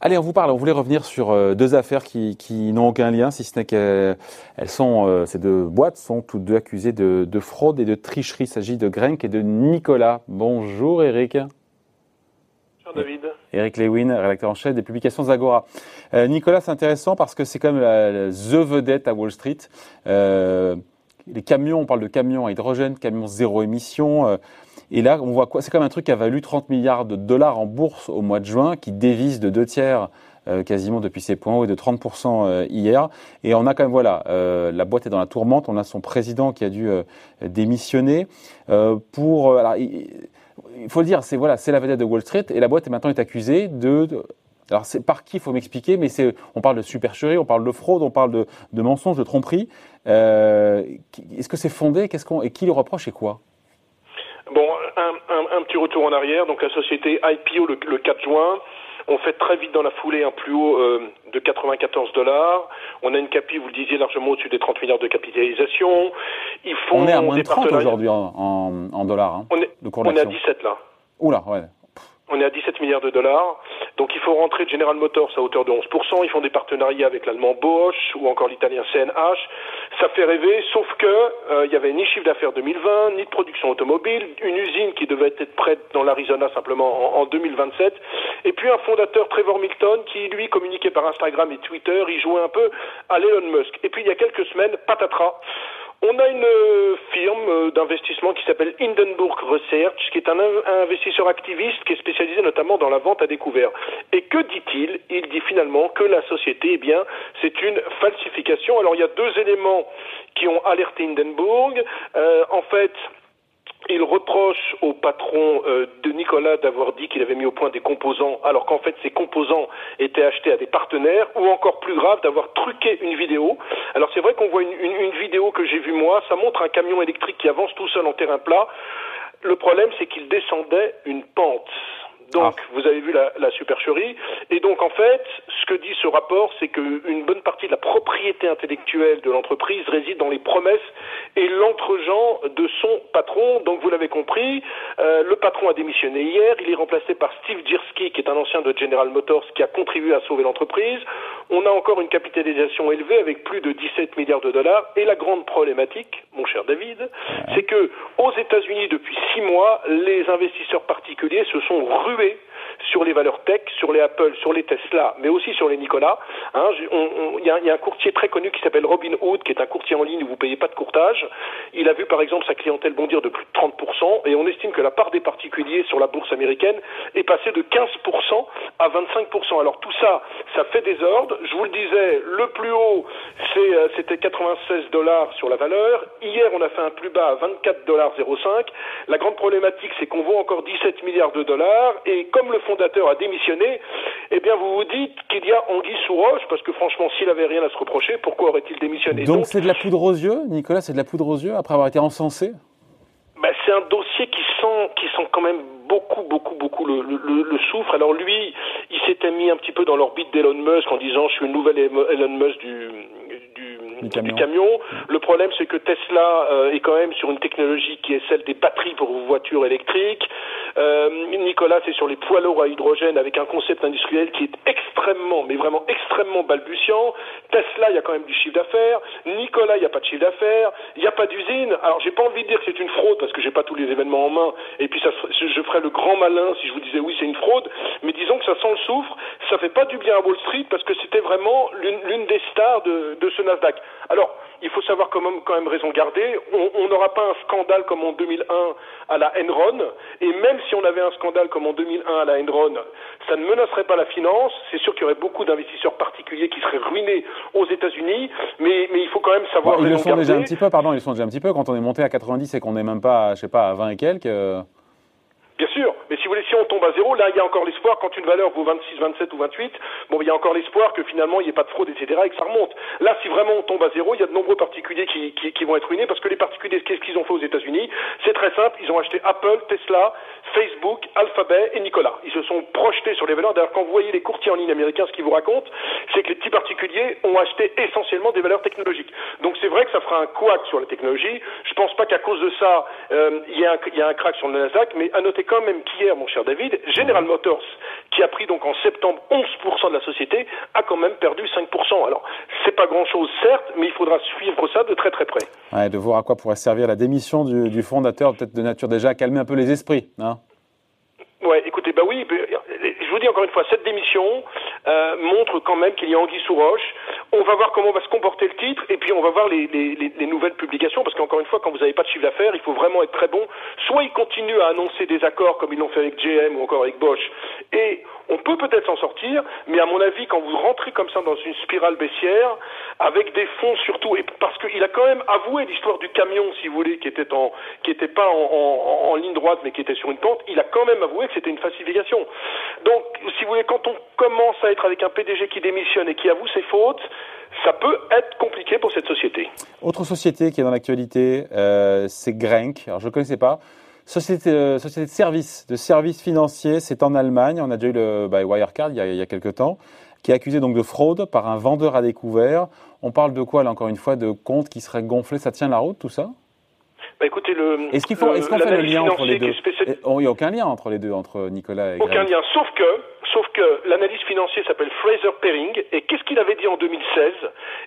Allez, on vous parle. On voulait revenir sur euh, deux affaires qui, n'ont aucun lien, si ce n'est qu'elles sont, euh, ces deux boîtes sont toutes deux accusées de, fraude et de tricherie. Il s'agit de Grenk et de Nicolas. Bonjour Eric. Bonjour David. Eric Lewin, rédacteur en chef des publications Zagora. Euh, Nicolas, c'est intéressant parce que c'est comme la, the vedette à Wall Street. Les camions, on parle de camions à hydrogène, camions zéro émission. Et là, on voit quoi C'est comme un truc qui a valu 30 milliards de dollars en bourse au mois de juin, qui dévisse de deux tiers euh, quasiment depuis ses points hauts et de 30% euh, hier. Et on a quand même, voilà, euh, la boîte est dans la tourmente. On a son président qui a dû démissionner pour. Alors, il, faut le dire, c'est voilà, c'est la vedette de Wall Street et la boîte maintenant est accusée de, alors c'est par qui il faut m'expliquer, mais c'est on parle de supercherie, on parle de fraude, on parle de, de mensonges, de tromperie. Est-ce que c'est fondé? Qu'est-ce qu'on et qui le reproche et quoi? Bon, un, petit retour en arrière. Donc la société IPO le, 4 juin. On fait très vite dans la foulée un plus haut euh, de 94 dollars. On a une capi, vous le disiez, largement au-dessus des 30 milliards de capitalisation. Ils font on est à moins de 30 aujourd'hui en, dollars. Hein, on est, on est à 17 là. Oula, ouais. On est à 17 milliards de dollars. Donc il faut rentrer General Motors à hauteur de 11%. Ils font des partenariats avec l'allemand Bosch ou encore l'italien CNH. Ça fait rêver, sauf que euh, il y avait ni chiffre d'affaires 2020, ni de production automobile, une usine qui devait être prête dans l'Arizona simplement en, en, 2027, et puis un fondateur Trevor Milton qui lui communiquait par Instagram et Twitter, il jouait un peu à Elon Musk. Et puis il y a quelques semaines, patatras, on a une euh, firme euh, d'investissement qui s'appelle Hindenburg Research, qui est un, investisseur activiste qui est spécialisé notamment dans la vente à découvert. Et que dit-il? Il dit finalement que la société, eh bien, c'est une falsification. Alors il y a deux éléments qui ont alerté Hindenburg. Euh, en fait, il reproche au patron euh, de Nicolas d'avoir dit qu'il avait mis au point des composants alors qu'en fait ces composants étaient achetés à des partenaires ou encore plus grave d'avoir truqué une vidéo. Alors c'est vrai qu'on voit une, une vidéo que j'ai vue moi, ça montre un camion électrique qui avance tout seul en terrain plat. Le problème c'est qu'il descendait une pente. Donc, ah. vous avez vu la, la, supercherie. Et donc, en fait, ce que dit ce rapport, c'est qu'une bonne partie de la propriété intellectuelle de l'entreprise réside dans les promesses et l'entregent de son patron. Donc, vous l'avez compris, euh, le patron a démissionné hier. Il est remplacé par Steve Jersky, qui est un ancien de General Motors, qui a contribué à sauver l'entreprise. On a encore une capitalisation élevée avec plus de 17 milliards de dollars. Et la grande problématique, mon cher David, c'est que aux États-Unis, depuis six mois, les investisseurs particuliers se sont rués sur les valeurs tech, sur les Apple, sur les Tesla, mais aussi sur les Nicolas. Hein, il y, a un courtier très connu qui s'appelle Robin Hood, qui est un courtier en ligne où vous payez pas de courtage. Il a vu par exemple sa clientèle bondir de plus de 30%, et on estime que la part des particuliers sur la bourse américaine est passée de 15% à 25%. Alors tout ça, ça fait des ordres. Je vous le disais, le plus haut, euh, c'était 96 dollars sur la valeur. Hier, on a fait un plus bas à 24 dollars 05. La grande problématique, c'est qu'on vaut encore 17 milliards de dollars et comme le fondateur a démissionné, eh bien vous vous dites qu'il y a anguille sous roche, parce que franchement, s'il avait rien à se reprocher, pourquoi aurait-il démissionné Donc c'est de la poudre aux yeux, Nicolas, c'est de la poudre aux yeux après avoir été encensé ben, c'est un dossier qui sent, qui sent quand même beaucoup, beaucoup, beaucoup le, le, le souffre. Alors lui, il s'était mis un petit peu dans l'orbite d'Elon Musk en disant je suis une nouvelle Elon Musk du, du, camion. Le problème, c'est que Tesla euh, est quand même sur une technologie qui est celle des batteries pour vos voitures électriques. Euh, Nicolas, c'est sur les poids lourds à hydrogène avec un concept industriel qui est extrêmement, mais vraiment extrêmement balbutiant. Tesla, il y a quand même du chiffre d'affaires. Nicolas, il n'y a pas de chiffre d'affaires. Il n'y a pas d'usine. Alors, j'ai pas envie de dire que c'est une fraude parce que j'ai pas tous les événements en main. Et puis, ça, je ferais le grand malin si je vous disais oui, c'est une fraude. Mais disons que ça sent le soufre. Ça fait pas du bien à Wall Street parce que c'était vraiment l'une des stars de, de ce Nasdaq. Alors, il faut savoir quand même, quand même raison garder. On n'aura pas un scandale comme en 2001 à la Enron. Et même si on avait un scandale comme en 2001 à la Enron, ça ne menacerait pas la finance. C'est sûr qu'il y aurait beaucoup d'investisseurs particuliers qui seraient ruinés aux États-Unis. Mais, mais il faut quand même savoir. ils le sont déjà un petit peu, pardon, ils sont déjà un petit peu. Quand on est monté à 90 et qu'on n'est même pas, je sais pas, à 20 et quelques. Euh, Bien sûr, mais si vous voulez, si on tombe à zéro, là, il y a encore l'espoir, quand une valeur vaut 26, 27 ou 28, bon, il y a encore l'espoir que finalement, il n'y ait pas de fraude, etc., et que ça remonte. Là, si vraiment on tombe à zéro, il y a de nombreux particuliers qui, vont être ruinés, parce que les particuliers, qu'est-ce qu'ils ont fait aux États-Unis? C'est très simple, ils ont acheté Apple, Tesla, Facebook, Alphabet et Nicolas. Ils se sont projetés sur les valeurs. D'ailleurs, quand vous voyez les courtiers en ligne américains, ce qu'ils vous racontent, c'est que les petits particuliers ont acheté essentiellement des valeurs technologiques. Donc c'est vrai que ça fera un couac sur la technologie. Je pense pas qu'à cause de ça, euh, il y, y, a un crack sur le Nasdaq, mais à noter quand même qu'hier, mon cher David, General Motors, qui a pris donc en septembre 11% de la société, a quand même perdu 5%. Alors, c'est pas grand-chose, certes, mais il faudra suivre ça de très très près. De voir à quoi pourrait servir la démission du, fondateur, peut-être de nature déjà à calmer un peu les esprits. Hein Ouais, écoutez, bah oui, je vous dis encore une fois, cette démission euh, montre quand même qu'il y a anguille sous roche. On va voir comment va se comporter le titre, et puis on va voir les, les, les nouvelles publications, parce qu'encore une fois, quand vous n'avez pas de chiffre d'affaires, il faut vraiment être très bon. Soit ils continuent à annoncer des accords comme ils l'ont fait avec GM ou encore avec Bosch, et on peut peut-être s'en sortir, mais à mon avis, quand vous rentrez comme ça dans une spirale baissière, avec des fonds surtout, et parce qu'il a quand même avoué l'histoire du camion, si vous voulez, qui était en, qui était pas en, en, en, ligne droite, mais qui était sur une pente, il a quand même avoué que c'était une falsification. Donc, si vous voulez, quand on commence à être avec un PDG qui démissionne et qui avoue ses fautes, ça peut être compliqué pour cette société. Autre société qui est dans l'actualité, euh, c'est Grenk. Alors, je ne connaissais pas. Société, euh, société de services, de services financiers, c'est en Allemagne. On a déjà eu le bah, Wirecard il y, a, il y a quelques temps, qui est accusé donc de fraude par un vendeur à découvert. On parle de quoi là encore une fois De comptes qui seraient gonflés? Ça tient la route tout ça? Bah écoutez, le. Est-ce qu'il faut, est-ce qu'on fait le lien entre les deux? Il n'y a aucun lien entre les deux, entre Nicolas et. Aucun lien, sauf que Sauf que l'analyse financier s'appelle Fraser Perring, et qu'est-ce qu'il avait dit en 2016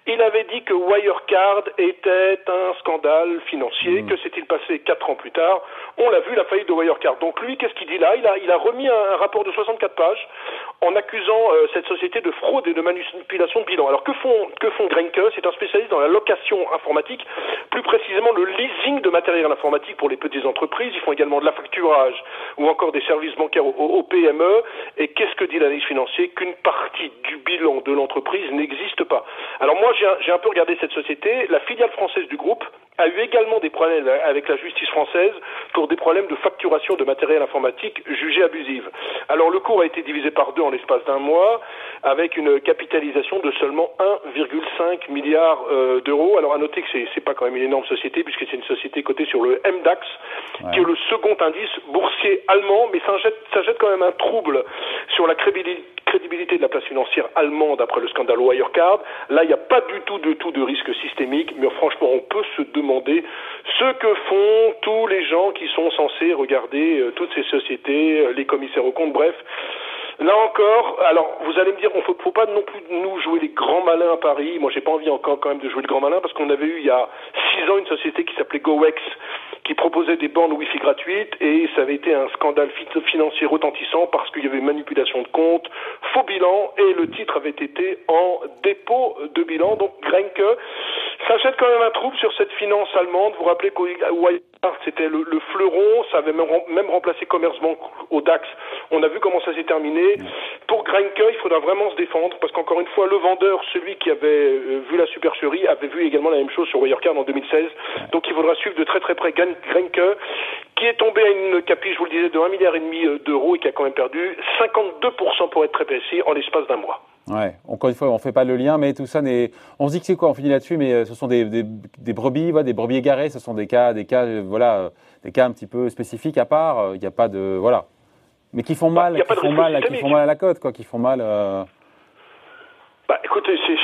Il avait dit que Wirecard était un scandale financier, mmh. que s'est-il passé quatre ans plus tard? On l'a vu, la faillite de Wirecard. Donc lui, qu'est-ce qu'il dit là? Il a, il a remis un, un, rapport de 64 pages en accusant euh, cette société de fraude et de manipulation de bilan. Alors que font, que font Grenke? C'est un spécialiste dans la location informatique, plus précisément le leasing de matériel informatique pour les petites entreprises. Ils font également de la facturage ou encore des services bancaires aux, PME. Et qu'est-ce ce que dit l'analyse financier Qu'une partie du bilan de l'entreprise n'existe pas. Alors moi, j'ai un peu regardé cette société. La filiale française du groupe a eu également des problèmes avec la justice française pour des problèmes de facturation de matériel informatique jugé abusive. Alors le cours a été divisé par deux en l'espace d'un mois, avec une capitalisation de seulement 1,5 milliard euh, d'euros. Alors à noter que c'est pas quand même une énorme société puisque c'est une société cotée sur le MDAX, ouais. qui est le second indice boursier allemand, mais ça jette, ça jette quand même un trouble sur la crédibilité de la place financière allemande après le scandale Wirecard. Là, il n'y a pas du tout, de tout de risque systémique, mais franchement, on peut se demander ce que font tous les gens qui sont censés regarder euh, toutes ces sociétés, euh, les commissaires aux comptes, bref. Là encore, alors vous allez me dire, on faut, faut pas non plus nous jouer les grands malins à Paris. Moi, j'ai pas envie encore quand même de jouer le grand malin parce qu'on avait eu il y a six ans une société qui s'appelait GoEx qui proposait des bornes Wi-Fi gratuites et ça avait été un scandale financier retentissant parce qu'il y avait manipulation de comptes, faux bilan et le titre avait été en dépôt de bilan. Donc Grenke jette quand même un trouble sur cette finance allemande. Vous rappelez que c'était le, le, fleuron, ça avait même, même remplacé Commerzbank au DAX. On a vu comment ça s'est terminé. Pour Grenke, il faudra vraiment se défendre parce qu'encore une fois, le vendeur, celui qui avait euh, vu la supercherie, avait vu également la même chose sur Wirecard en 2016. Donc il faudra suivre de très très près Grenke, qui est tombé à une capi, je vous le disais, de 1,5 milliard et demi euh, d'euros et qui a quand même perdu 52% pour être très précis en l'espace d'un mois. Ouais, encore une fois, on ne fait pas le lien, mais tout ça n'est. On se dit que c'est quoi On finit là-dessus, mais euh, ce sont des, des, des brebis, ouais, des brebis égarés. Ce sont des cas, des cas, euh, voilà, des cas un petit peu spécifiques à part. Il n'y a pas de, voilà, mais qui font mal, bah, qui font mal, qui font mal à la côte, quoi, qui font mal. Euh... Bah, écoutez, c'est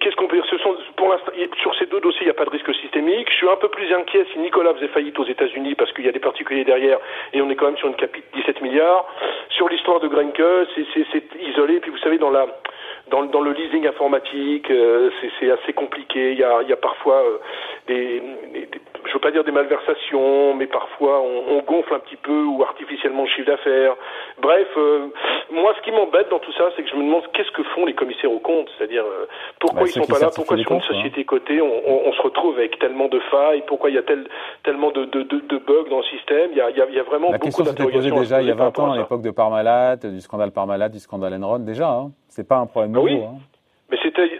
qu'est-ce qu'on peut dire? Ce sont, pour l'instant, sur ces deux dossiers, il n'y a pas de risque systémique. Je suis un peu plus inquiet si Nicolas faisait faillite aux États-Unis parce qu'il y a des particuliers derrière et on est quand même sur une capite 17 milliards. Sur l'histoire de Grenke, c'est isolé. Puis vous savez, dans la dans, dans le leasing informatique, euh, c'est assez compliqué. Il y a, il y a parfois euh, des, des, je veux pas dire des malversations, mais parfois on, on gonfle un petit peu ou artificiellement le chiffre d'affaires. Bref, euh, moi, ce qui m'embête dans tout ça, c'est que je me demande qu'est-ce que font les commissaires aux comptes, c'est-à-dire euh, pourquoi bah, ils sont pas là, pourquoi sur une société cotée on, on, on, se retrouve avec tellement de failles, pourquoi il y a tel, tellement de, de, de, de, bugs dans le système. Il y a, y a, y a vraiment La beaucoup d'interrogations. déjà il y a 20 ans à l'époque de Parmalat, du scandale Parmalat, du scandale Enron, déjà. Hein. C'est pas un problème bah nouveau. Oui. Hein.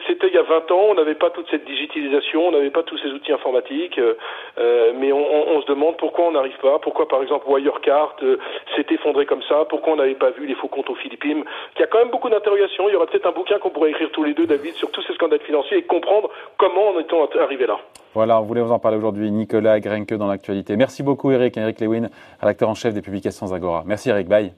C'était il y a 20 ans, on n'avait pas toute cette digitalisation, on n'avait pas tous ces outils informatiques, euh, mais on, se demande pourquoi on n'arrive pas, pourquoi par exemple Wirecard euh, s'est effondré comme ça, pourquoi on n'avait pas vu les faux comptes aux Philippines. Il y a quand même beaucoup d'interrogations, il y aura peut-être un bouquin qu'on pourrait écrire tous les deux, David, sur tous ces scandales financiers et comprendre comment on est arrivé là. Voilà, on voulait vous en parler aujourd'hui, Nicolas Grenke dans l'actualité. Merci beaucoup Eric, Eric Lewin, rédacteur en chef des publications Zagora. Merci Eric, bye.